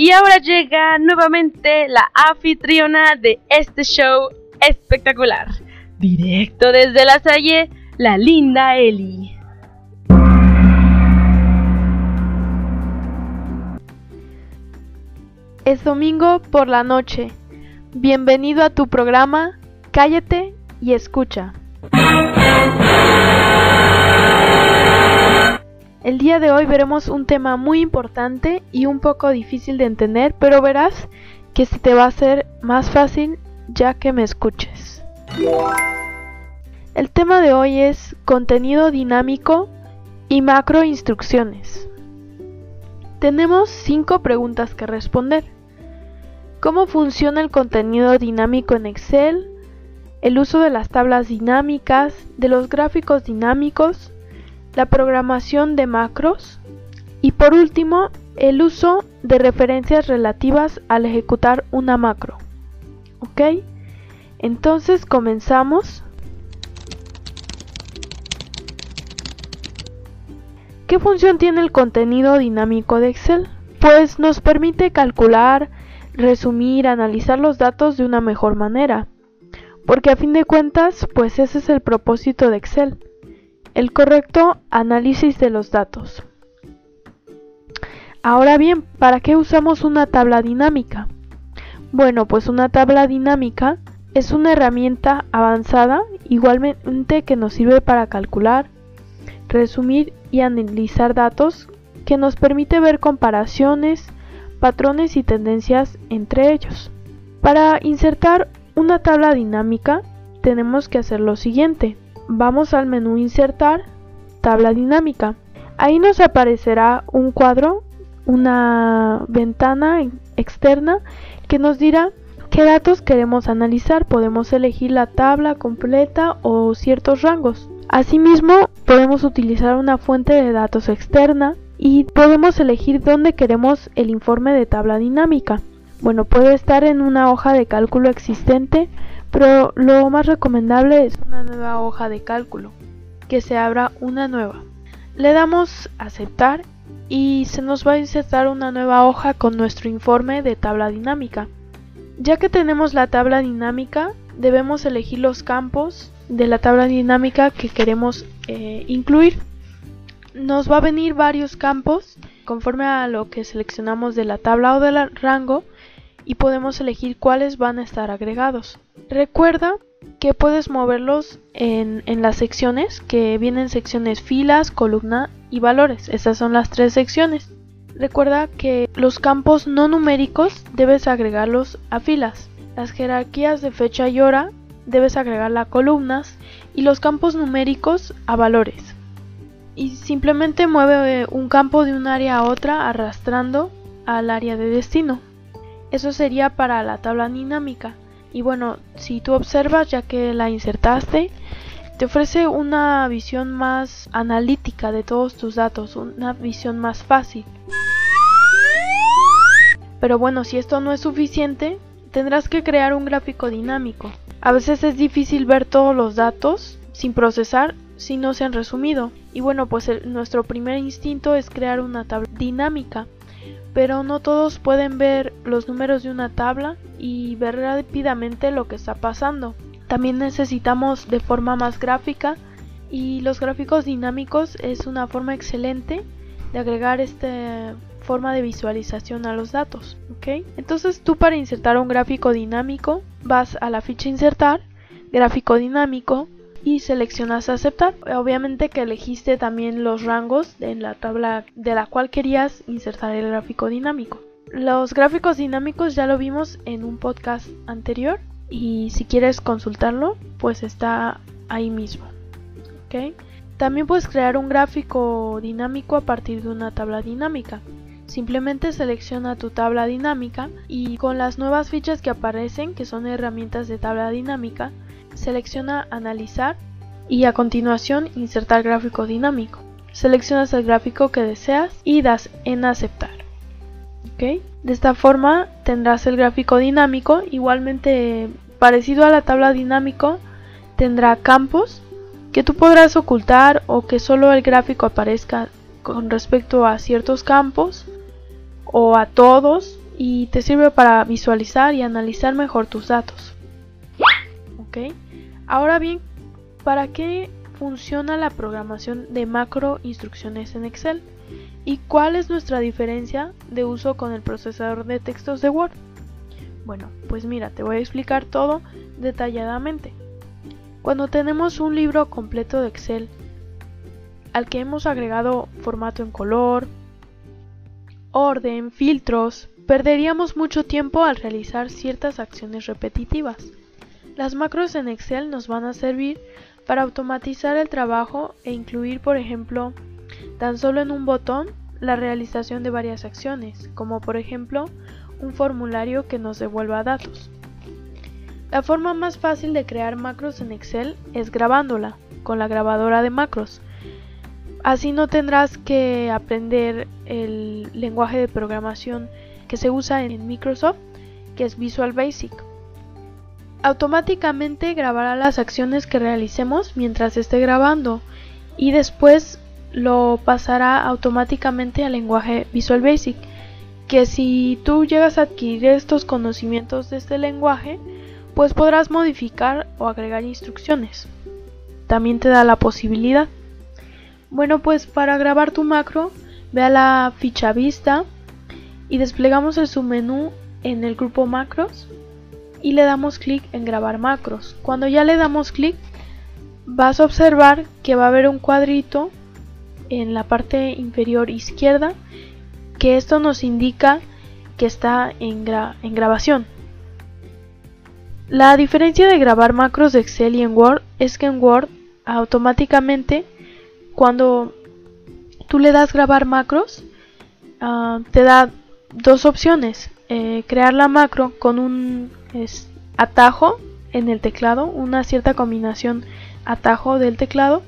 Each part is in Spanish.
Y ahora llega nuevamente la anfitriona de este show espectacular. Directo desde la Salle, la linda Eli. Es domingo por la noche. Bienvenido a tu programa Cállate y escucha. El día de hoy veremos un tema muy importante y un poco difícil de entender, pero verás que se te va a hacer más fácil ya que me escuches. El tema de hoy es contenido dinámico y macro instrucciones. Tenemos cinco preguntas que responder. ¿Cómo funciona el contenido dinámico en Excel? El uso de las tablas dinámicas, de los gráficos dinámicos, la programación de macros y por último el uso de referencias relativas al ejecutar una macro. ¿Ok? Entonces comenzamos. ¿Qué función tiene el contenido dinámico de Excel? Pues nos permite calcular, resumir, analizar los datos de una mejor manera. Porque a fin de cuentas, pues ese es el propósito de Excel el correcto análisis de los datos. Ahora bien, ¿para qué usamos una tabla dinámica? Bueno, pues una tabla dinámica es una herramienta avanzada igualmente que nos sirve para calcular, resumir y analizar datos que nos permite ver comparaciones, patrones y tendencias entre ellos. Para insertar una tabla dinámica tenemos que hacer lo siguiente vamos al menú Insertar, Tabla Dinámica. Ahí nos aparecerá un cuadro, una ventana externa que nos dirá qué datos queremos analizar. Podemos elegir la tabla completa o ciertos rangos. Asimismo, podemos utilizar una fuente de datos externa y podemos elegir dónde queremos el informe de tabla dinámica. Bueno, puede estar en una hoja de cálculo existente pero lo más recomendable es una nueva hoja de cálculo, que se abra una nueva. Le damos aceptar y se nos va a insertar una nueva hoja con nuestro informe de tabla dinámica. Ya que tenemos la tabla dinámica, debemos elegir los campos de la tabla dinámica que queremos eh, incluir. Nos va a venir varios campos conforme a lo que seleccionamos de la tabla o del rango y podemos elegir cuáles van a estar agregados. Recuerda que puedes moverlos en, las secciones, que vienen secciones filas, columna y valores. Estas son las tres secciones. Recuerda que los campos no numéricos debes agregarlos a filas. Las jerarquías de fecha y hora debes agregarla a columnas y los campos numéricos a valores. Y simplemente mueve un campo de un área a otra arrastrando al área de destino. Eso sería para la tabla dinámica. Y bueno, si tú observas ya que la insertaste, te ofrece una visión más analítica de todos tus datos, una visión más fácil. Pero bueno, si esto no es suficiente, tendrás que crear un gráfico dinámico. A veces es difícil ver todos los datos sin procesar si no se han resumido. Y bueno, pues nuestro primer instinto es crear una tabla dinámica pero no todos pueden ver los números de una tabla y ver rápidamente lo que está pasando. También necesitamos de forma más gráfica y los gráficos dinámicos es una forma excelente de agregar esta forma de visualización a los datos. ¿ok? Entonces tú para insertar un gráfico dinámico vas a la ficha insertar, gráfico dinámico, y seleccionas aceptar. Obviamente que elegiste también los rangos en la tabla de la cual querías insertar el gráfico dinámico. Los gráficos dinámicos ya lo vimos en un podcast anterior y si quieres consultarlo pues está ahí mismo. También puedes crear un gráfico dinámico a partir de una tabla dinámica. Simplemente selecciona tu tabla dinámica y con las nuevas fichas que aparecen, que son herramientas de tabla dinámica, selecciona Analizar y a continuación Insertar gráfico dinámico. Seleccionas el gráfico que deseas y das en Aceptar. De esta forma tendrás el gráfico dinámico, igualmente parecido a la tabla dinámico, tendrá campos que tú podrás ocultar o que solo el gráfico aparezca con respecto a ciertos campos o a todos y te sirve para visualizar y analizar mejor tus datos. ¿Ok? Ahora bien, ¿para qué funciona la programación de macro instrucciones en Excel? ¿Y cuál es nuestra diferencia de uso con el procesador de textos de Word? Bueno, pues mira, te voy a explicar todo detalladamente. Cuando tenemos un libro completo de Excel al que hemos agregado formato en color, orden, filtros, perderíamos mucho tiempo al realizar ciertas acciones repetitivas. Las macros en Excel nos van a servir para automatizar el trabajo e incluir, por ejemplo, tan solo en un botón la realización de varias acciones, como por ejemplo un formulario que nos devuelva datos. La forma más fácil de crear macros en Excel es grabándola con la grabadora de macros. Así no tendrás que aprender el lenguaje de programación que se usa en Microsoft, que es Visual Basic. Automáticamente grabará las acciones que realicemos mientras esté grabando y después lo pasará automáticamente al lenguaje Visual Basic, que si tú llegas a adquirir estos conocimientos de este lenguaje, pues podrás modificar o agregar instrucciones. También te da la posibilidad. Bueno, pues para grabar tu macro, ve a la ficha vista y desplegamos el submenú en el grupo macros y le damos clic en grabar macros. Cuando ya le damos clic, vas a observar que va a haber un cuadrito en la parte inferior izquierda que esto nos indica que está en, en grabación. La diferencia de grabar macros de Excel y en Word es que en Word automáticamente cuando tú le das grabar macros uh, te da dos opciones eh, crear la macro con un es, atajo en el teclado una cierta combinación atajo del teclado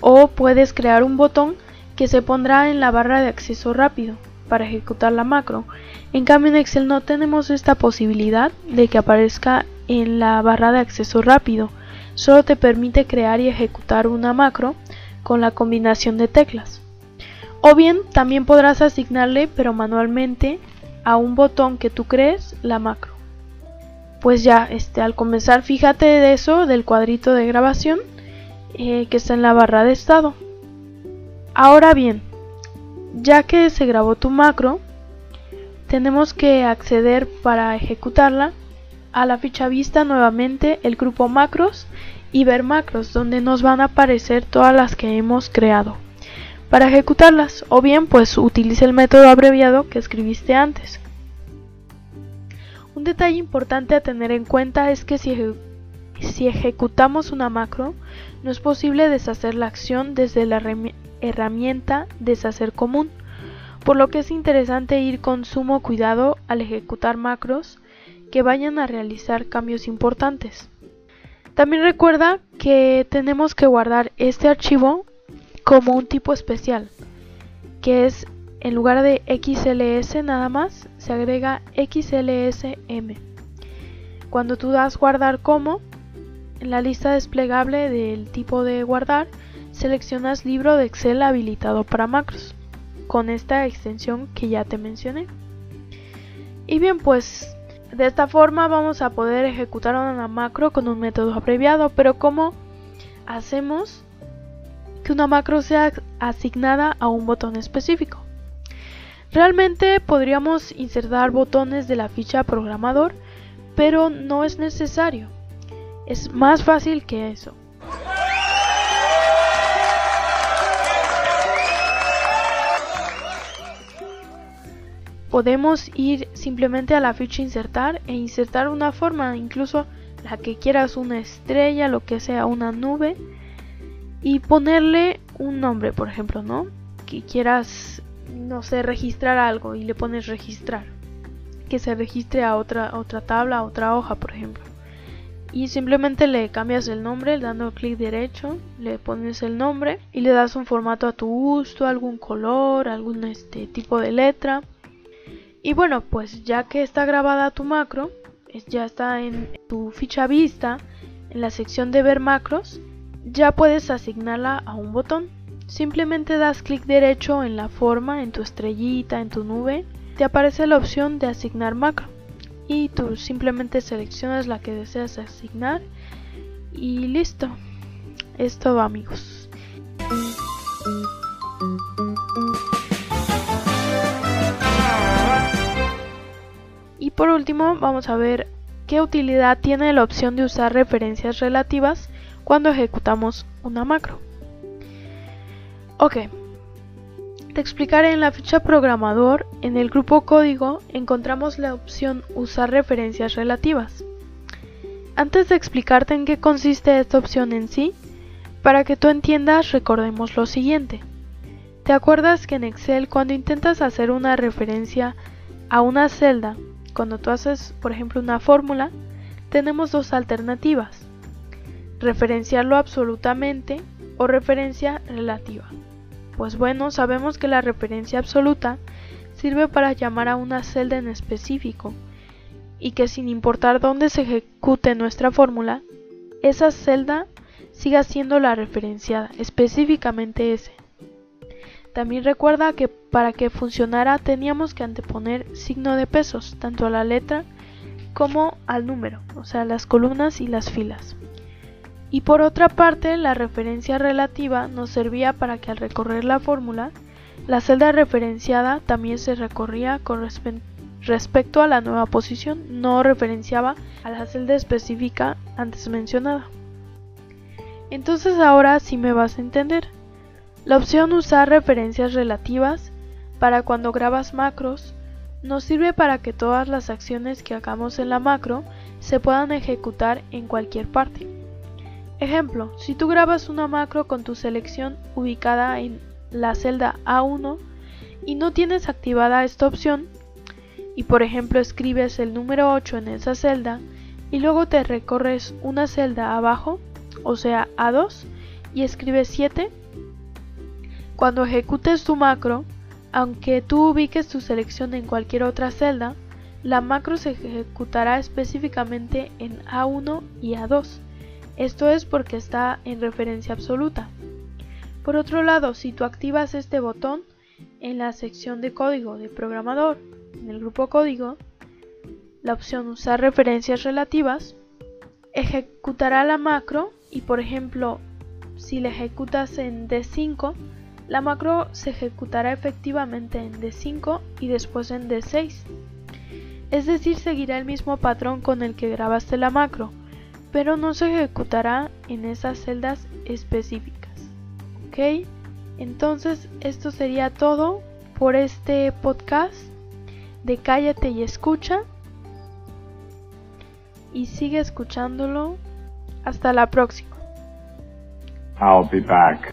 o puedes crear un botón que se pondrá en la barra de acceso rápido para ejecutar la macro. En cambio en Excel no tenemos esta posibilidad de que aparezca en la barra de acceso rápido, solo te permite crear y ejecutar una macro con la combinación de teclas. O bien también podrás asignarle pero manualmente a un botón que tú crees la macro. Pues ya, este, al comenzar fíjate de eso, del cuadrito de grabación eh, que está en la barra de estado. Ahora bien, ya que se grabó tu macro, tenemos que acceder para ejecutarla a la ficha vista nuevamente el grupo macros y ver macros donde nos van a aparecer todas las que hemos creado para ejecutarlas o bien pues utilice el método abreviado que escribiste antes. Un detalle importante a tener en cuenta es que si, ejecutamos una macro no es posible deshacer la acción desde la herramienta deshacer común, por lo que es interesante ir con sumo cuidado al ejecutar macros que vayan a realizar cambios importantes. También recuerda que tenemos que guardar este archivo como un tipo especial, que es en lugar de XLS nada más, se agrega XLSM. Cuando tú das guardar como, en la lista desplegable del tipo de guardar, seleccionas libro de Excel habilitado para macros, con esta extensión que ya te mencioné. Y bien, pues de esta forma vamos a poder ejecutar una macro con un método abreviado, pero ¿cómo hacemos que una macro sea asignada a un botón específico? Realmente podríamos insertar botones de la ficha programador, pero no es necesario. Es más fácil que eso. Podemos ir simplemente a la ficha insertar e insertar una forma, incluso la que quieras, una estrella, lo que sea, una nube, y ponerle un nombre, por ejemplo, ¿no? Que quieras, no sé, registrar algo y le pones registrar. Que se registre a otra, otra tabla, a otra hoja, por ejemplo y simplemente le cambias el nombre dando clic derecho, le pones el nombre y le das un formato a tu gusto, algún color, algún este tipo de letra. Y bueno, pues ya que está grabada tu macro, ya está en tu ficha vista, en la sección de ver macros, ya puedes asignarla a un botón. Simplemente das clic derecho en la forma, en tu estrellita, en tu nube te aparece la opción de asignar macro y tú simplemente seleccionas la que deseas asignar y listo. Es todo amigos. Y por último vamos a ver qué utilidad tiene la opción de usar referencias relativas cuando ejecutamos una macro. Ok, te explicaré en la ficha programador, en el grupo código encontramos la opción usar referencias relativas. Antes de explicarte en qué consiste esta opción en sí, para que tú entiendas recordemos lo siguiente. ¿Te acuerdas que en Excel cuando intentas hacer una referencia a una celda, cuando tú haces por ejemplo una fórmula, tenemos dos alternativas, referenciarlo absolutamente o referencia relativa? Pues bueno, sabemos que la referencia absoluta sirve para llamar a una celda en específico y que sin importar dónde se ejecute nuestra fórmula, esa celda siga siendo la referenciada, específicamente ese. También recuerda que para que funcionara teníamos que anteponer signo de pesos, tanto a la letra como al número, o sea, las columnas y las filas. Y por otra parte, la referencia relativa nos servía para que al recorrer la fórmula, la celda referenciada también se recorría con respecto a la nueva posición, no referenciaba a la celda específica antes mencionada. Entonces ahora sí me vas a entender. La opción usar referencias relativas para cuando grabas macros nos sirve para que todas las acciones que hagamos en la macro se puedan ejecutar en cualquier parte. Ejemplo, si tú grabas una macro con tu selección ubicada en la celda A1 y no tienes activada esta opción, y por ejemplo escribes el número 8 en esa celda y luego te recorres una celda abajo, o sea A2, y escribes 7, cuando ejecutes tu macro, aunque tú ubiques tu selección en cualquier otra celda, la macro se ejecutará específicamente en A1 y A2 esto es porque está en referencia absoluta. Por otro lado, si tú activas este botón en la sección de código de programador, en el grupo código, la opción usar referencias relativas, ejecutará la macro y por ejemplo, si la ejecutas en D5, la macro se ejecutará efectivamente en D5 y después en D6. Es decir, seguirá el mismo patrón con el que grabaste la macro, pero no se ejecutará en esas celdas específicas. ¿Ok? Entonces esto sería todo por este podcast de Cállate y escucha. Y sigue escuchándolo. Hasta la próxima. I'll be back.